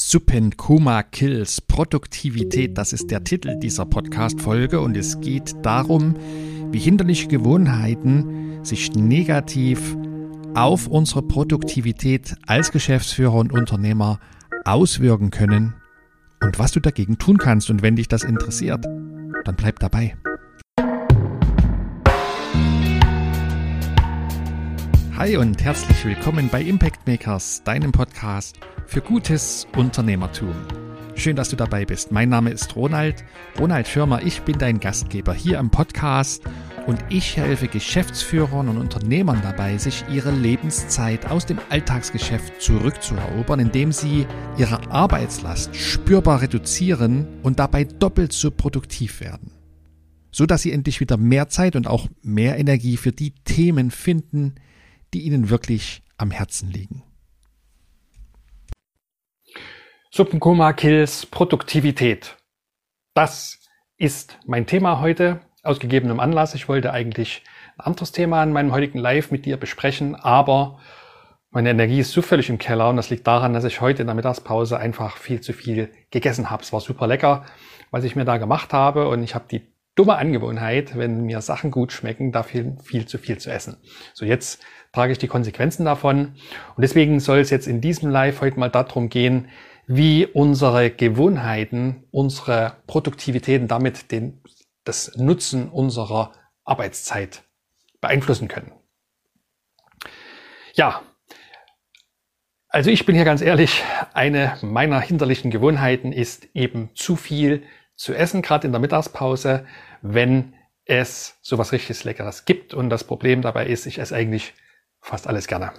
Suppen Kuma Kills Produktivität, das ist der Titel dieser Podcast-Folge und es geht darum, wie hinderliche Gewohnheiten sich negativ auf unsere Produktivität als Geschäftsführer und Unternehmer auswirken können und was du dagegen tun kannst. Und wenn dich das interessiert, dann bleib dabei. Hi und herzlich willkommen bei Impact Makers, deinem Podcast für gutes Unternehmertum. Schön, dass du dabei bist. Mein Name ist Ronald, Ronald Schirmer. Ich bin dein Gastgeber hier im Podcast und ich helfe Geschäftsführern und Unternehmern dabei, sich ihre Lebenszeit aus dem Alltagsgeschäft zurückzuerobern, indem sie ihre Arbeitslast spürbar reduzieren und dabei doppelt so produktiv werden. So dass sie endlich wieder mehr Zeit und auch mehr Energie für die Themen finden, die Ihnen wirklich am Herzen liegen. Suppenkoma Kills Produktivität. Das ist mein Thema heute aus gegebenem Anlass. Ich wollte eigentlich ein anderes Thema in meinem heutigen Live mit dir besprechen, aber meine Energie ist zufällig im Keller und das liegt daran, dass ich heute in der Mittagspause einfach viel zu viel gegessen habe. Es war super lecker, was ich mir da gemacht habe und ich habe die dumme Angewohnheit, wenn mir Sachen gut schmecken, da viel, viel zu viel zu essen. So jetzt trage ich die Konsequenzen davon. Und deswegen soll es jetzt in diesem Live heute mal darum gehen, wie unsere Gewohnheiten, unsere Produktivitäten damit den, das Nutzen unserer Arbeitszeit beeinflussen können. Ja, also ich bin hier ganz ehrlich, eine meiner hinderlichen Gewohnheiten ist eben zu viel zu essen, gerade in der Mittagspause, wenn es sowas richtig Leckeres gibt. Und das Problem dabei ist, ich esse eigentlich fast alles gerne.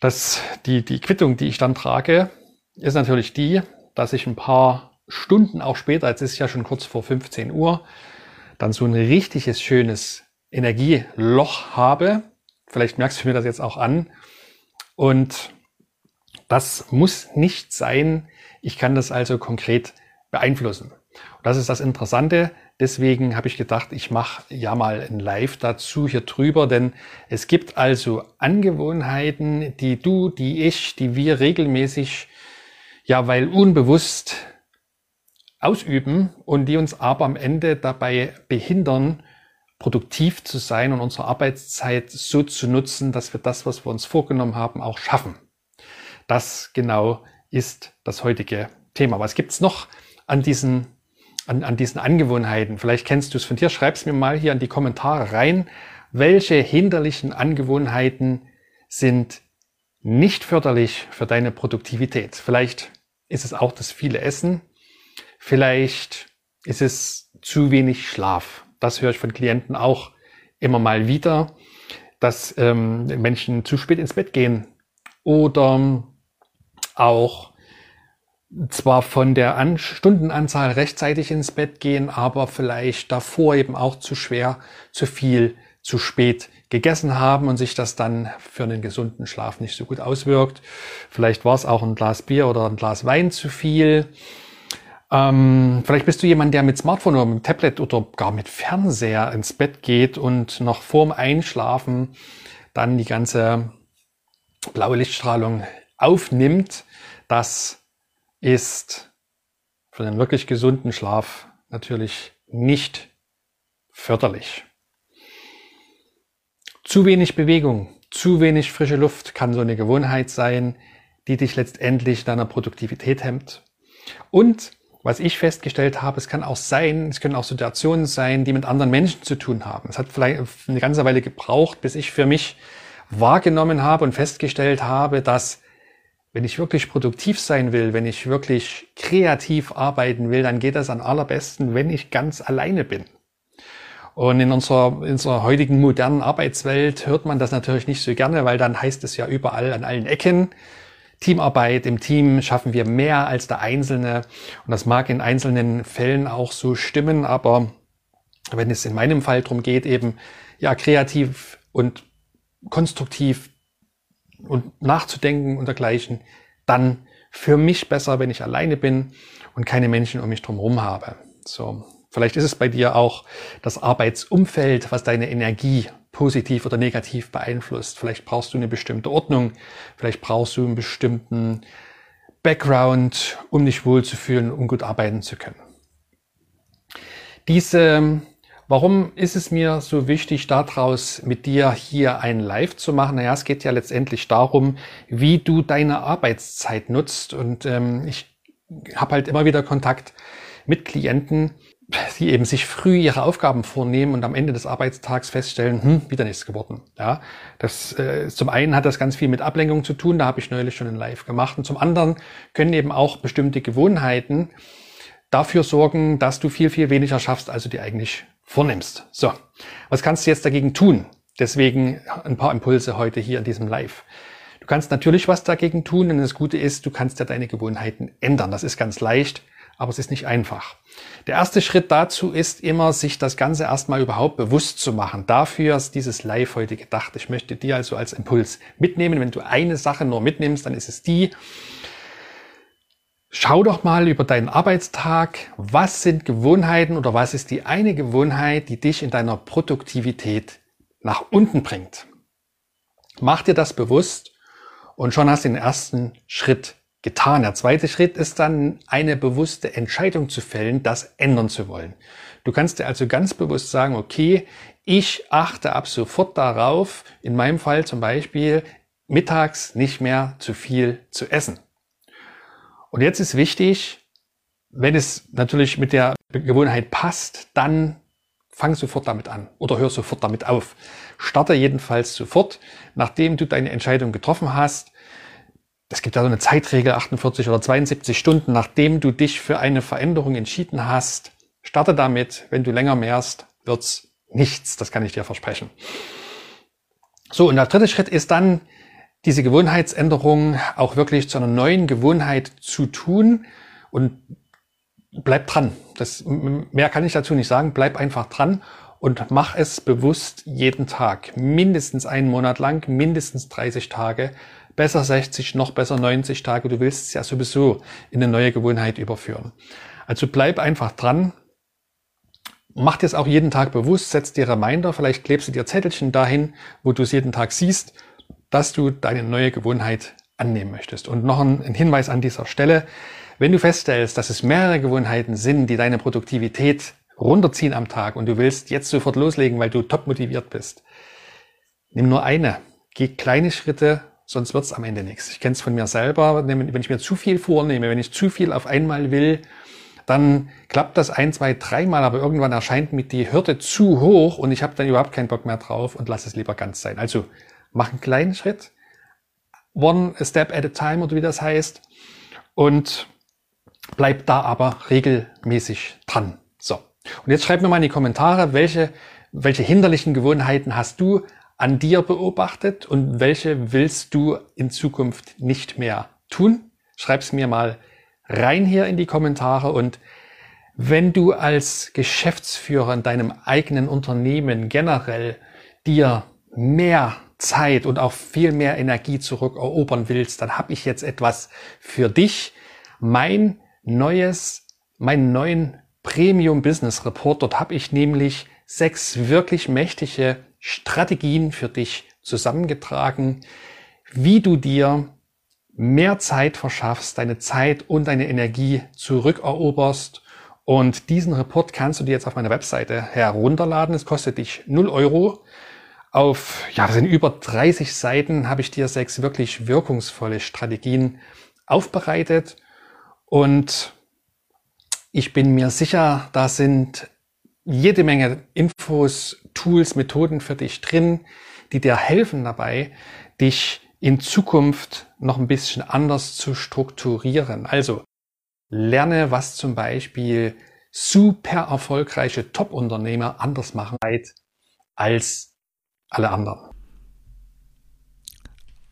Das, die, die Quittung, die ich dann trage, ist natürlich die, dass ich ein paar Stunden auch später, jetzt ist ja schon kurz vor 15 Uhr, dann so ein richtiges schönes Energieloch habe. Vielleicht merkst du mir das jetzt auch an. Und das muss nicht sein. Ich kann das also konkret beeinflussen. Und das ist das Interessante. Deswegen habe ich gedacht, ich mache ja mal ein Live dazu hier drüber, denn es gibt also Angewohnheiten, die du, die ich, die wir regelmäßig, ja, weil unbewusst ausüben und die uns aber am Ende dabei behindern, produktiv zu sein und unsere Arbeitszeit so zu nutzen, dass wir das, was wir uns vorgenommen haben, auch schaffen. Das genau ist das heutige Thema. Was gibt's noch an diesen an, an diesen Angewohnheiten. Vielleicht kennst du es von dir. Schreib's mir mal hier in die Kommentare rein. Welche hinderlichen Angewohnheiten sind nicht förderlich für deine Produktivität? Vielleicht ist es auch das viele Essen. Vielleicht ist es zu wenig Schlaf. Das höre ich von Klienten auch immer mal wieder, dass ähm, Menschen zu spät ins Bett gehen oder auch zwar von der An Stundenanzahl rechtzeitig ins Bett gehen, aber vielleicht davor eben auch zu schwer, zu viel, zu spät gegessen haben und sich das dann für einen gesunden Schlaf nicht so gut auswirkt. Vielleicht war es auch ein Glas Bier oder ein Glas Wein zu viel. Ähm, vielleicht bist du jemand, der mit Smartphone oder mit Tablet oder gar mit Fernseher ins Bett geht und noch vorm Einschlafen dann die ganze blaue Lichtstrahlung aufnimmt. Das ist für den wirklich gesunden Schlaf natürlich nicht förderlich. Zu wenig Bewegung, zu wenig frische Luft kann so eine Gewohnheit sein, die dich letztendlich deiner Produktivität hemmt. Und was ich festgestellt habe, es kann auch sein, es können auch Situationen sein, die mit anderen Menschen zu tun haben. Es hat vielleicht eine ganze Weile gebraucht, bis ich für mich wahrgenommen habe und festgestellt habe, dass wenn ich wirklich produktiv sein will, wenn ich wirklich kreativ arbeiten will, dann geht das am allerbesten, wenn ich ganz alleine bin. Und in unserer, in unserer heutigen modernen Arbeitswelt hört man das natürlich nicht so gerne, weil dann heißt es ja überall an allen Ecken, Teamarbeit im Team schaffen wir mehr als der Einzelne. Und das mag in einzelnen Fällen auch so stimmen, aber wenn es in meinem Fall darum geht, eben ja kreativ und konstruktiv und nachzudenken und dergleichen, dann für mich besser, wenn ich alleine bin und keine Menschen um mich drum habe. So. Vielleicht ist es bei dir auch das Arbeitsumfeld, was deine Energie positiv oder negativ beeinflusst. Vielleicht brauchst du eine bestimmte Ordnung, vielleicht brauchst du einen bestimmten Background, um dich wohlzufühlen, um gut arbeiten zu können. Diese, warum ist es mir so wichtig, daraus mit dir hier ein Live zu machen? Naja, es geht ja letztendlich darum, wie du deine Arbeitszeit nutzt. Und ähm, ich habe halt immer wieder Kontakt mit Klienten, die eben sich früh ihre Aufgaben vornehmen und am Ende des Arbeitstags feststellen, hm, wieder nichts geworden. Ja, das äh, zum einen hat das ganz viel mit Ablenkung zu tun, da habe ich neulich schon ein Live gemacht, und zum anderen können eben auch bestimmte Gewohnheiten dafür sorgen, dass du viel viel weniger schaffst, als du dir eigentlich vornimmst. So, was kannst du jetzt dagegen tun? Deswegen ein paar Impulse heute hier in diesem Live. Du kannst natürlich was dagegen tun, und das Gute ist, du kannst ja deine Gewohnheiten ändern. Das ist ganz leicht aber es ist nicht einfach. Der erste Schritt dazu ist immer, sich das Ganze erstmal überhaupt bewusst zu machen. Dafür ist dieses Live heute gedacht. Ich möchte dir also als Impuls mitnehmen. Wenn du eine Sache nur mitnimmst, dann ist es die, Schau doch mal über deinen Arbeitstag, was sind Gewohnheiten oder was ist die eine Gewohnheit, die dich in deiner Produktivität nach unten bringt. Mach dir das bewusst und schon hast du den ersten Schritt getan. Der zweite Schritt ist dann eine bewusste Entscheidung zu fällen, das ändern zu wollen. Du kannst dir also ganz bewusst sagen, okay, ich achte ab sofort darauf, in meinem Fall zum Beispiel, mittags nicht mehr zu viel zu essen. Und jetzt ist wichtig, wenn es natürlich mit der Gewohnheit passt, dann fang sofort damit an oder hör sofort damit auf. Starte jedenfalls sofort, nachdem du deine Entscheidung getroffen hast, es gibt ja so eine Zeitregel, 48 oder 72 Stunden, nachdem du dich für eine Veränderung entschieden hast. Starte damit. Wenn du länger mehrst, wird's nichts. Das kann ich dir versprechen. So, und der dritte Schritt ist dann, diese Gewohnheitsänderung auch wirklich zu einer neuen Gewohnheit zu tun und bleib dran. Das, mehr kann ich dazu nicht sagen. Bleib einfach dran und mach es bewusst jeden Tag. Mindestens einen Monat lang, mindestens 30 Tage besser 60, noch besser 90 Tage. Du willst es ja sowieso in eine neue Gewohnheit überführen. Also bleib einfach dran. Mach dir es auch jeden Tag bewusst, setz dir Reminder, vielleicht klebst du dir Zettelchen dahin, wo du es jeden Tag siehst, dass du deine neue Gewohnheit annehmen möchtest. Und noch ein, Hinweis an dieser Stelle. Wenn du feststellst, dass es mehrere Gewohnheiten sind, die deine Produktivität runterziehen am Tag und du willst jetzt sofort loslegen, weil du top motiviert bist, nimm nur eine. Geh kleine Schritte sonst wird's am Ende nichts. Ich kenne es von mir selber, wenn ich mir zu viel vornehme, wenn ich zu viel auf einmal will, dann klappt das ein, zwei, dreimal, aber irgendwann erscheint mir die Hürde zu hoch und ich habe dann überhaupt keinen Bock mehr drauf und lass es lieber ganz sein. Also mach einen kleinen Schritt, one step at a time oder wie das heißt und bleib da aber regelmäßig dran. So. Und jetzt schreib mir mal in die Kommentare, welche, welche hinderlichen Gewohnheiten hast du an dir beobachtet und welche willst du in Zukunft nicht mehr tun? Schreib's mir mal rein hier in die Kommentare und wenn du als Geschäftsführer in deinem eigenen Unternehmen generell dir mehr Zeit und auch viel mehr Energie zurückerobern willst, dann habe ich jetzt etwas für dich. Mein neues, meinen neuen Premium Business Report. Dort habe ich nämlich sechs wirklich mächtige Strategien für dich zusammengetragen, wie du dir mehr Zeit verschaffst, deine Zeit und deine Energie zurückeroberst. Und diesen Report kannst du dir jetzt auf meiner Webseite herunterladen. Es kostet dich 0 Euro. Auf, ja, das sind über 30 Seiten, habe ich dir sechs wirklich wirkungsvolle Strategien aufbereitet. Und ich bin mir sicher, da sind jede Menge Infos, Tools, Methoden für dich drin, die dir helfen dabei, dich in Zukunft noch ein bisschen anders zu strukturieren. Also lerne, was zum Beispiel super erfolgreiche Top-Unternehmer anders machen als alle anderen.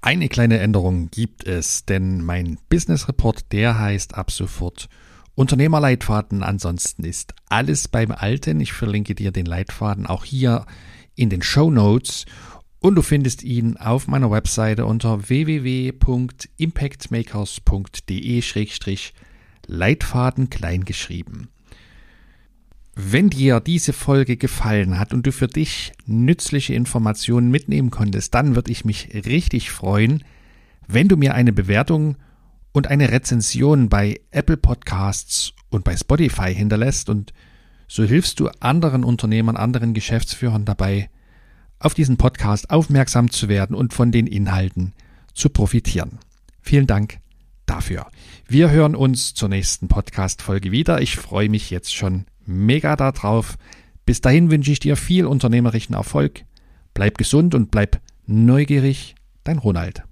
Eine kleine Änderung gibt es, denn mein Business Report, der heißt ab sofort Unternehmerleitfaden. Ansonsten ist alles beim Alten. Ich verlinke dir den Leitfaden auch hier in den Show Notes und du findest ihn auf meiner Webseite unter www.impactmakers.de-leitfaden kleingeschrieben. Wenn dir diese Folge gefallen hat und du für dich nützliche Informationen mitnehmen konntest, dann würde ich mich richtig freuen, wenn du mir eine Bewertung und eine Rezension bei Apple Podcasts und bei Spotify hinterlässt und so hilfst du anderen Unternehmern, anderen Geschäftsführern dabei, auf diesen Podcast aufmerksam zu werden und von den Inhalten zu profitieren. Vielen Dank dafür. Wir hören uns zur nächsten Podcast-Folge wieder. Ich freue mich jetzt schon mega darauf. Bis dahin wünsche ich dir viel unternehmerischen Erfolg. Bleib gesund und bleib neugierig. Dein Ronald.